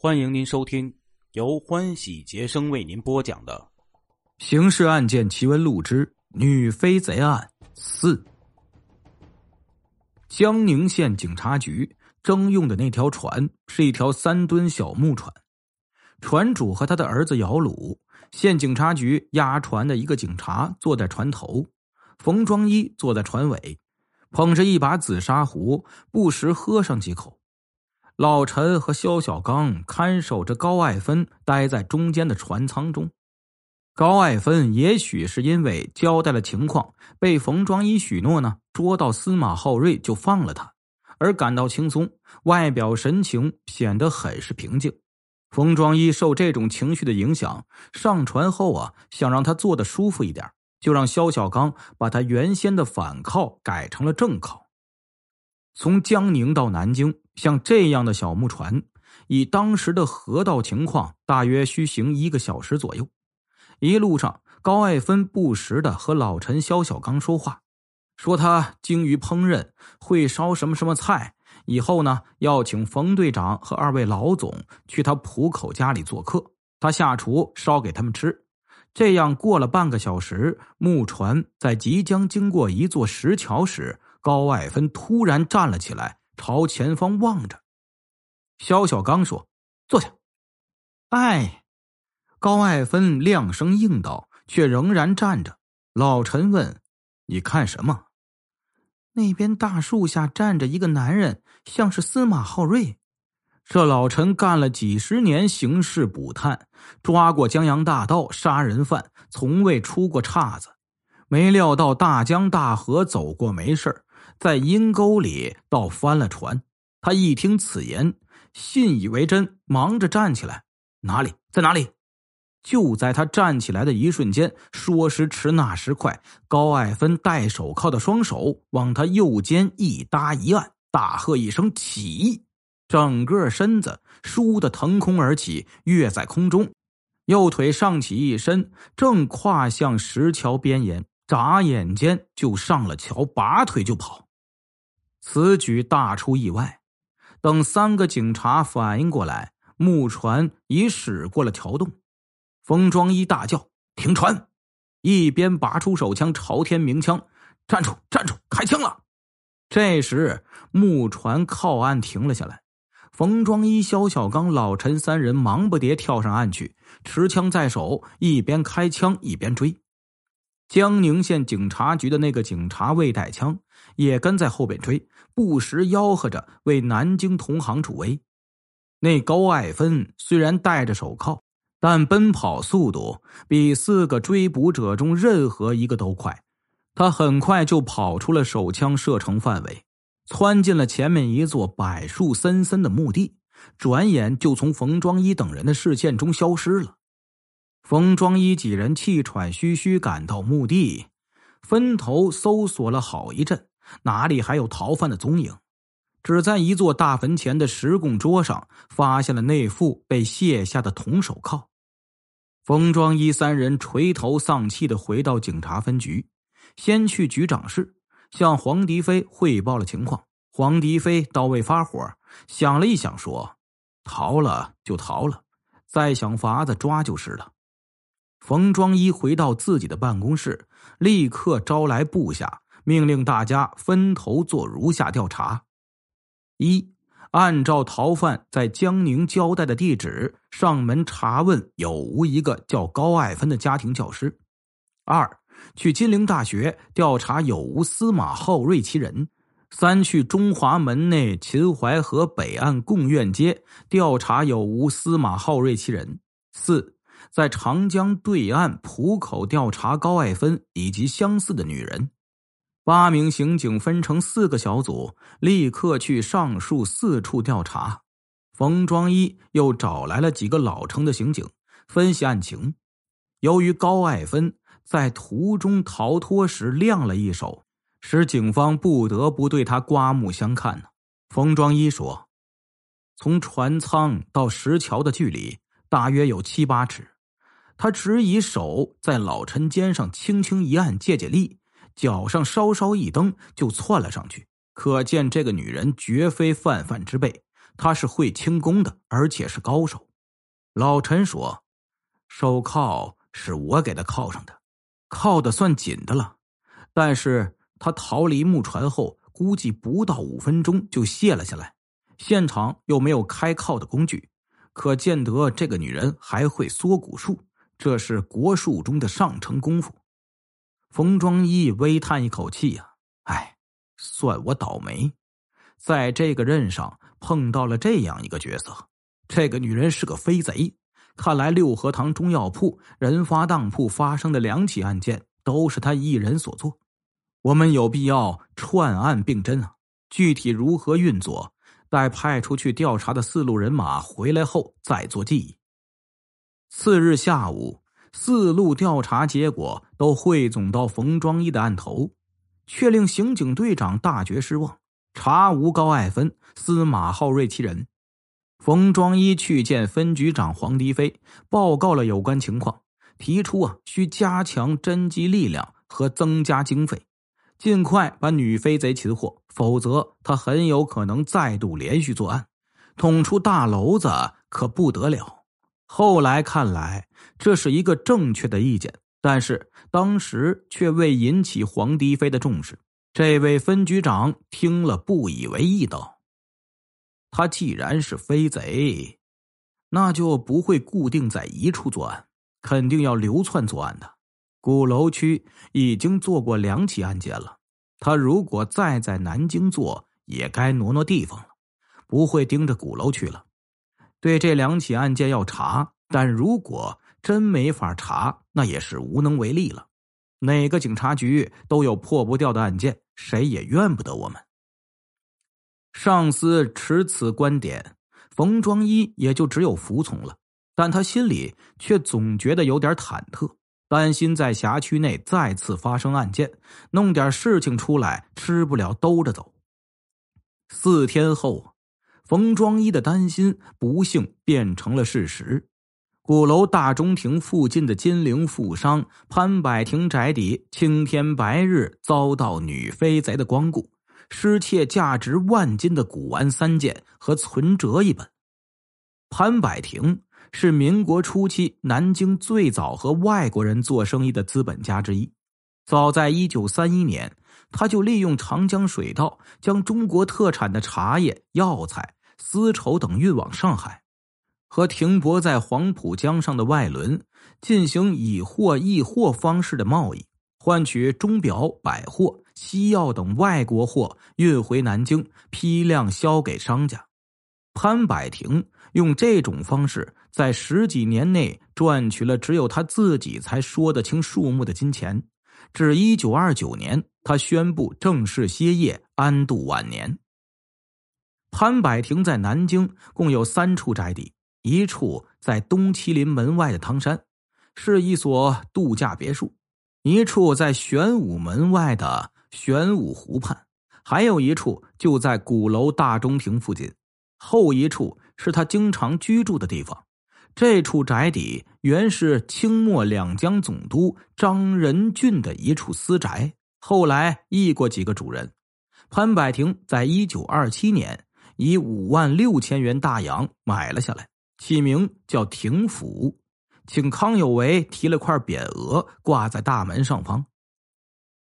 欢迎您收听由欢喜杰生为您播讲的《刑事案件奇闻录之女飞贼案四》。江宁县警察局征用的那条船是一条三吨小木船，船主和他的儿子姚鲁。县警察局押船的一个警察坐在船头，冯庄一坐在船尾，捧着一把紫砂壶，不时喝上几口。老陈和肖小刚看守着高爱芬，待在中间的船舱中。高爱芬也许是因为交代了情况，被冯庄一许诺呢，捉到司马浩瑞就放了他，而感到轻松，外表神情显得很是平静。冯庄一受这种情绪的影响，上船后啊，想让他坐的舒服一点，就让肖小刚把他原先的反靠改成了正靠。从江宁到南京。像这样的小木船，以当时的河道情况，大约需行一个小时左右。一路上，高爱芬不时的和老陈、肖小刚说话，说他精于烹饪，会烧什么什么菜。以后呢，要请冯队长和二位老总去他浦口家里做客，他下厨烧给他们吃。这样过了半个小时，木船在即将经过一座石桥时，高爱芬突然站了起来。朝前方望着，肖小刚说：“坐下。”哎，高爱芬亮声应道，却仍然站着。老陈问：“你看什么？”那边大树下站着一个男人，像是司马浩瑞。这老陈干了几十年刑事捕探，抓过江洋大盗、杀人犯，从未出过岔子。没料到大江大河走过没事在阴沟里倒翻了船。他一听此言，信以为真，忙着站起来。哪里？在哪里？就在他站起来的一瞬间，说时迟，那时快，高爱芬戴手铐的双手往他右肩一搭一按，大喝一声“起”，整个身子倏地腾空而起，跃在空中，右腿上起一伸，正跨向石桥边沿。眨眼间就上了桥，拔腿就跑。此举大出意外。等三个警察反应过来，木船已驶过了桥洞。冯庄一大叫：“停船！”一边拔出手枪朝天鸣枪：“站住！站住！开枪了！”这时木船靠岸停了下来。冯庄一、肖小刚、老陈三人忙不迭跳上岸去，持枪在手，一边开枪一边追。江宁县警察局的那个警察未带枪，也跟在后边追，不时吆喝着为南京同行助威。那高爱芬虽然戴着手铐，但奔跑速度比四个追捕者中任何一个都快。他很快就跑出了手枪射程范围，窜进了前面一座柏树森森的墓地，转眼就从冯庄一等人的视线中消失了。冯庄一几人气喘吁吁赶到墓地，分头搜索了好一阵，哪里还有逃犯的踪影？只在一座大坟前的石供桌上发现了那副被卸下的铜手铐。冯庄一三人垂头丧气的回到警察分局，先去局长室向黄迪飞汇报了情况。黄迪飞倒未发火，想了一想说：“逃了就逃了，再想法子抓就是了。”冯庄一回到自己的办公室，立刻招来部下，命令大家分头做如下调查：一、按照逃犯在江宁交代的地址上门查问有无一个叫高爱芬的家庭教师；二、去金陵大学调查有无司马浩瑞其人；三、去中华门内秦淮河北岸贡院街调查有无司马浩瑞其人；四。在长江对岸浦口调查高爱芬以及相似的女人，八名刑警分成四个小组，立刻去上述四处调查。冯庄一又找来了几个老成的刑警，分析案情。由于高爱芬在途中逃脱时亮了一手，使警方不得不对他刮目相看。冯庄一说：“从船舱到石桥的距离大约有七八尺。”他只以手在老陈肩上轻轻一按，借借力，脚上稍稍一蹬，就窜了上去。可见这个女人绝非泛泛之辈。他是会轻功的，而且是高手。老陈说：“手铐是我给他铐上的，铐的算紧的了。但是他逃离木船后，估计不到五分钟就卸了下来。现场又没有开铐的工具，可见得这个女人还会缩骨术，这是国术中的上乘功夫。”冯庄一微叹一口气呀：“哎，算我倒霉，在这个任上碰到了这样一个角色。这个女人是个飞贼。看来六合堂中药铺人发当铺发生的两起案件都是她一人所做。我们有必要串案并侦啊！具体如何运作，待派出去调查的四路人马回来后再做记忆。”次日下午。四路调查结果都汇总到冯庄一的案头，却令刑警队长大觉失望。查无高爱芬、司马浩瑞其人。冯庄一去见分局长黄迪飞，报告了有关情况，提出啊需加强侦缉力量和增加经费，尽快把女飞贼擒获，否则他很有可能再度连续作案，捅出大娄子可不得了。后来看来，这是一个正确的意见，但是当时却未引起黄迪飞的重视。这位分局长听了不以为意，道：“他既然是飞贼，那就不会固定在一处作案，肯定要流窜作案的。鼓楼区已经做过两起案件了，他如果再在南京做，也该挪挪地方了，不会盯着鼓楼区了。”对这两起案件要查，但如果真没法查，那也是无能为力了。哪个警察局都有破不掉的案件，谁也怨不得我们。上司持此观点，冯庄一也就只有服从了。但他心里却总觉得有点忐忑，担心在辖区内再次发生案件，弄点事情出来，吃不了兜着走。四天后。冯庄一的担心不幸变成了事实。鼓楼大中庭附近的金陵富商潘百庭宅邸，青天白日遭到女飞贼的光顾，失窃价值万金的古玩三件和存折一本。潘百庭是民国初期南京最早和外国人做生意的资本家之一。早在一九三一年，他就利用长江水道将中国特产的茶叶、药材。丝绸等运往上海，和停泊在黄浦江上的外轮进行以货易货方式的贸易，换取钟表、百货、西药等外国货运回南京，批量销给商家。潘百庭用这种方式，在十几年内赚取了只有他自己才说得清数目的金钱。至一九二九年，他宣布正式歇业，安度晚年。潘百庭在南京共有三处宅邸，一处在东麒麟门外的汤山，是一所度假别墅；一处在玄武门外的玄武湖畔，还有一处就在鼓楼大中庭附近。后一处是他经常居住的地方。这处宅邸原是清末两江总督张仁俊的一处私宅，后来易过几个主人。潘百庭在一九二七年。以五万六千元大洋买了下来，起名叫廷府，请康有为题了块匾额挂在大门上方。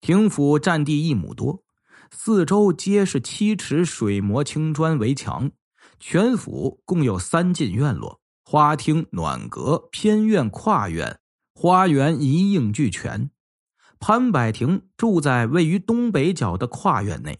廷府占地一亩多，四周皆是七尺水磨青砖围墙，全府共有三进院落，花厅、暖阁、偏院、跨院，花园一应俱全。潘百庭住在位于东北角的跨院内。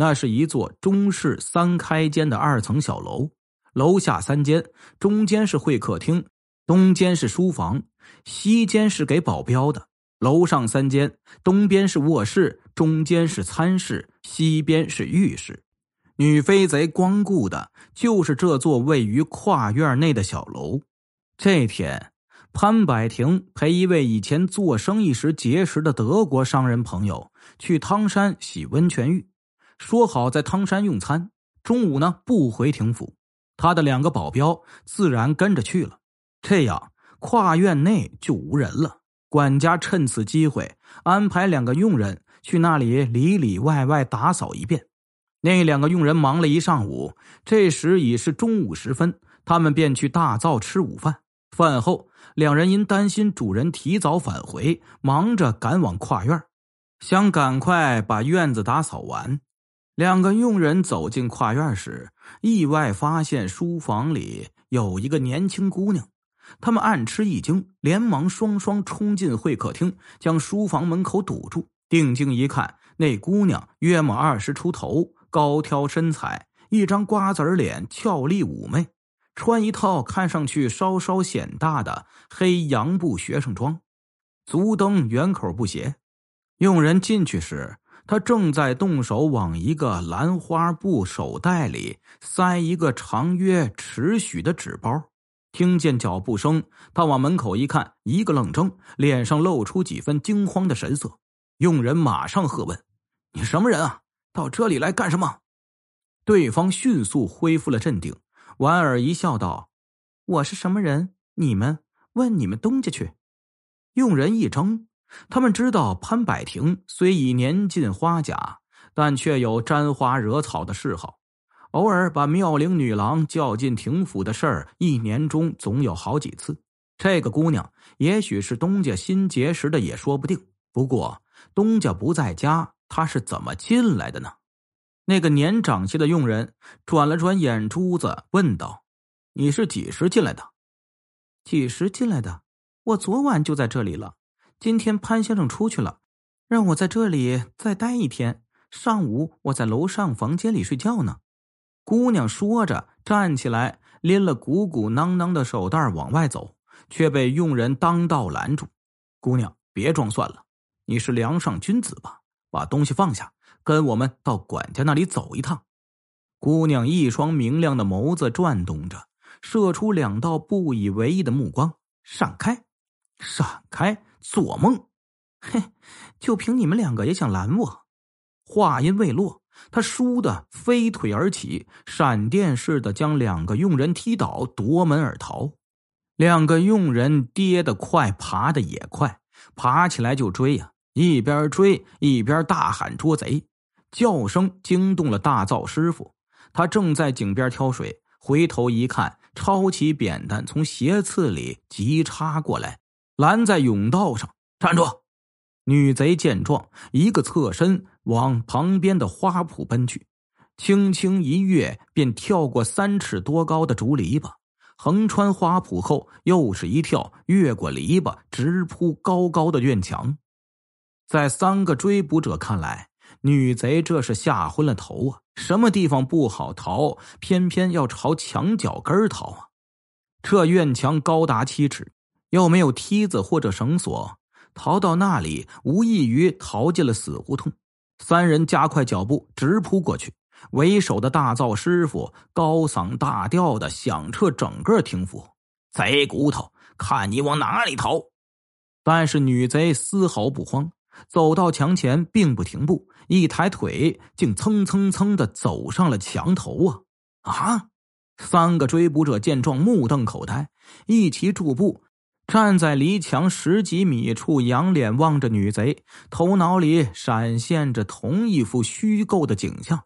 那是一座中式三开间的二层小楼，楼下三间，中间是会客厅，东间是书房，西间是给保镖的。楼上三间，东边是卧室，中间是餐室，西边是浴室。女飞贼光顾的就是这座位于跨院内的小楼。这天，潘百庭陪一位以前做生意时结识的德国商人朋友去汤山洗温泉浴。说好在汤山用餐，中午呢不回廷府，他的两个保镖自然跟着去了。这样跨院内就无人了。管家趁此机会安排两个佣人去那里里里外外打扫一遍。那两个佣人忙了一上午，这时已是中午时分，他们便去大灶吃午饭。饭后，两人因担心主人提早返回，忙着赶往跨院，想赶快把院子打扫完。两个佣人走进跨院时，意外发现书房里有一个年轻姑娘。他们暗吃一惊，连忙双双冲进会客厅，将书房门口堵住。定睛一看，那姑娘约莫二十出头，高挑身材，一张瓜子脸，俏丽妩媚，穿一套看上去稍稍显大的黑洋布学生装，足蹬圆口布鞋。佣人进去时，他正在动手往一个兰花布手袋里塞一个长约尺许的纸包。听见脚步声，他往门口一看，一个愣怔，脸上露出几分惊慌的神色。佣人马上喝问：“你什么人啊？到这里来干什么？”对方迅速恢复了镇定，莞尔一笑，道：“我是什么人？你们问你们东家去。”佣人一怔，他们知道潘百庭虽已年近花甲，但却有沾花惹草的嗜好。偶尔把妙龄女郎叫进廷府的事儿，一年中总有好几次。这个姑娘也许是东家新结识的，也说不定。不过东家不在家，她是怎么进来的呢？那个年长些的佣人转了转眼珠子，问道：“你是几时进来的？”“几时进来的？我昨晚就在这里了。今天潘先生出去了，让我在这里再待一天。上午我在楼上房间里睡觉呢。”姑娘说着，站起来，拎了鼓鼓囊囊的手袋往外走，却被佣人当道拦住：“姑娘，别装蒜了，你是梁上君子吧？把东西放下，跟我们到管家那里走一趟。”姑娘一双明亮的眸子转动着，射出两道不以为意的目光：“闪开，闪开，做梦！嘿，就凭你们两个也想拦我？”话音未落。他倏地飞腿而起，闪电似的将两个佣人踢倒，夺门而逃。两个佣人跌得快，爬得也快，爬起来就追呀，一边追一边大喊捉贼，叫声惊动了大灶师傅。他正在井边挑水，回头一看，抄起扁担从斜刺里急插过来，拦在甬道上，站住！女贼见状，一个侧身往旁边的花圃奔去，轻轻一跃，便跳过三尺多高的竹篱笆，横穿花圃后，又是一跳，越过篱笆，直扑高高的院墙。在三个追捕者看来，女贼这是吓昏了头啊！什么地方不好逃，偏偏要朝墙角根逃啊？这院墙高达七尺，又没有梯子或者绳索。逃到那里，无异于逃进了死胡同。三人加快脚步，直扑过去。为首的大灶师傅高嗓大调的响彻整个厅府：“贼骨头，看你往哪里逃！”但是女贼丝毫不慌，走到墙前，并不停步，一抬腿，竟蹭蹭蹭的走上了墙头啊！啊！三个追捕者见状，目瞪口呆，一齐驻步。站在离墙十几米处，仰脸望着女贼，头脑里闪现着同一幅虚构的景象。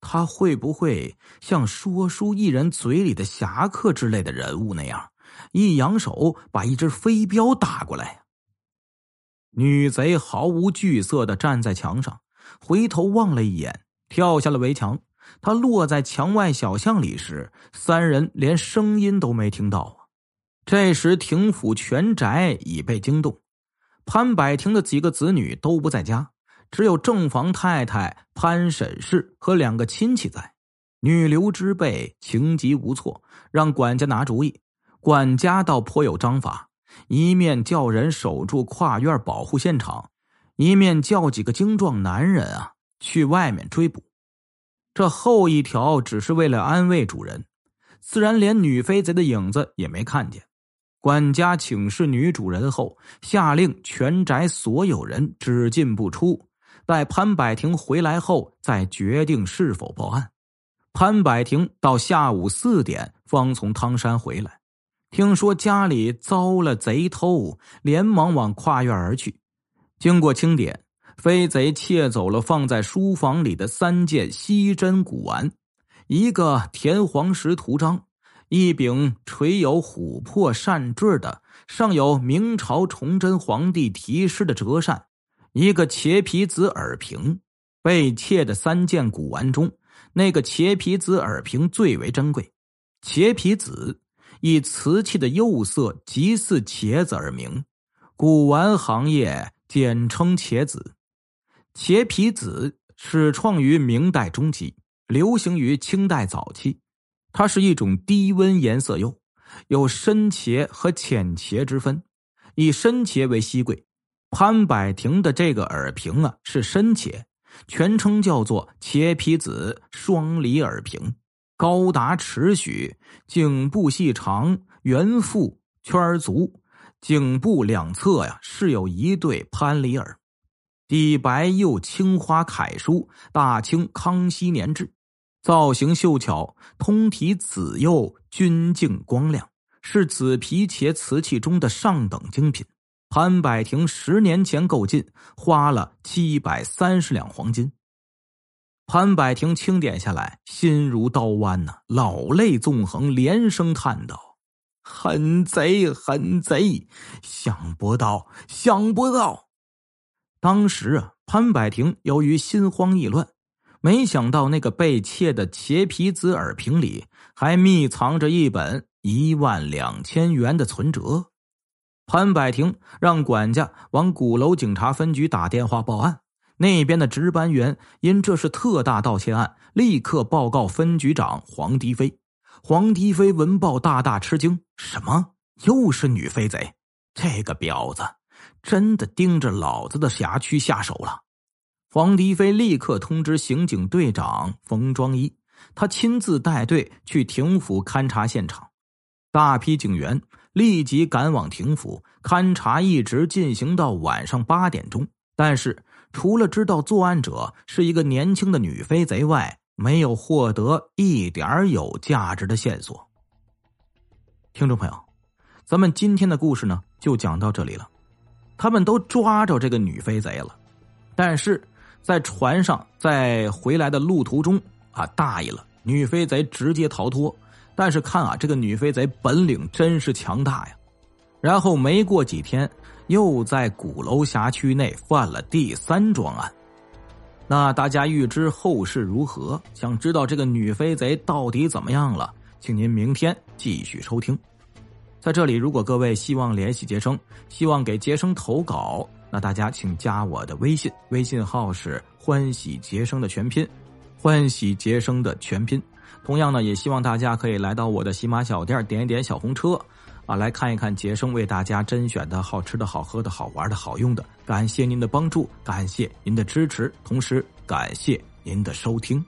他会不会像说书艺人嘴里的侠客之类的人物那样，一扬手把一只飞镖打过来？女贼毫无惧色的站在墙上，回头望了一眼，跳下了围墙。他落在墙外小巷里时，三人连声音都没听到。这时，廷府全宅已被惊动，潘百庭的几个子女都不在家，只有正房太太潘沈氏和两个亲戚在。女流之辈情急无措，让管家拿主意。管家倒颇有章法，一面叫人守住跨院保护现场，一面叫几个精壮男人啊去外面追捕。这后一条只是为了安慰主人，自然连女飞贼的影子也没看见。管家请示女主人后，下令全宅所有人只进不出，待潘百庭回来后再决定是否报案。潘百庭到下午四点方从汤山回来，听说家里遭了贼偷，连忙往跨院而去。经过清点，飞贼窃走了放在书房里的三件稀珍古玩，一个田黄石图章，一柄垂有琥珀扇坠的、上有明朝崇祯皇帝题诗的折扇，一个茄皮子耳瓶。被窃的三件古玩中，那个茄皮子耳瓶最为珍贵。茄皮子以瓷器的釉色极似茄子而名，古玩行业简称茄子。茄皮子始创于明代中期，流行于清代早期。它是一种低温颜色釉，有深茄和浅茄之分，以深茄为稀贵。潘柏亭的这个耳瓶啊，是深茄。全称叫做茄皮子双离耳瓶，高达尺许，颈部细长，圆腹圈足，颈部两侧呀是有一对潘离耳，底白釉青花楷书“大清康熙年制”，造型秀巧，通体紫釉，均净光亮，是紫皮茄瓷器中的上等精品。潘柏廷十年前购进，花了七百三十两黄金。潘柏廷清点下来，心如刀剜呐，老泪纵横，连声叹道：“狠贼，狠贼！想不到，想不到！”当时啊，潘柏廷由于心慌意乱，没想到那个被窃的茄皮子耳瓶里还密藏着一本一万两千元的存折。潘柏廷让管家往鼓楼警察分局打电话报案，那边的值班员因这是特大盗窃案，立刻报告分局长黄迪飞。黄迪飞闻报大大吃惊：“什么？又是女飞贼？这个婊子真的盯着老子的辖区下手了！”黄迪飞立刻通知刑警队长冯庄一，他亲自带队去廷府勘察现场，大批警员。立即赶往廷府勘察，一直进行到晚上八点钟。但是，除了知道作案者是一个年轻的女飞贼外，没有获得一点有价值的线索。听众朋友，咱们今天的故事呢，就讲到这里了。他们都抓着这个女飞贼了，但是在船上，在回来的路途中啊，大意了，女飞贼直接逃脱。但是看啊，这个女飞贼本领真是强大呀！然后没过几天，又在鼓楼辖区内犯了第三桩案。那大家预知后事如何？想知道这个女飞贼到底怎么样了？请您明天继续收听。在这里，如果各位希望联系杰生，希望给杰生投稿，那大家请加我的微信，微信号是“欢喜杰生”的全拼，“欢喜杰生”的全拼。同样呢，也希望大家可以来到我的喜马小店，点一点小红车，啊，来看一看杰生为大家甄选的好吃的好喝的好玩的好用的。感谢您的帮助，感谢您的支持，同时感谢您的收听。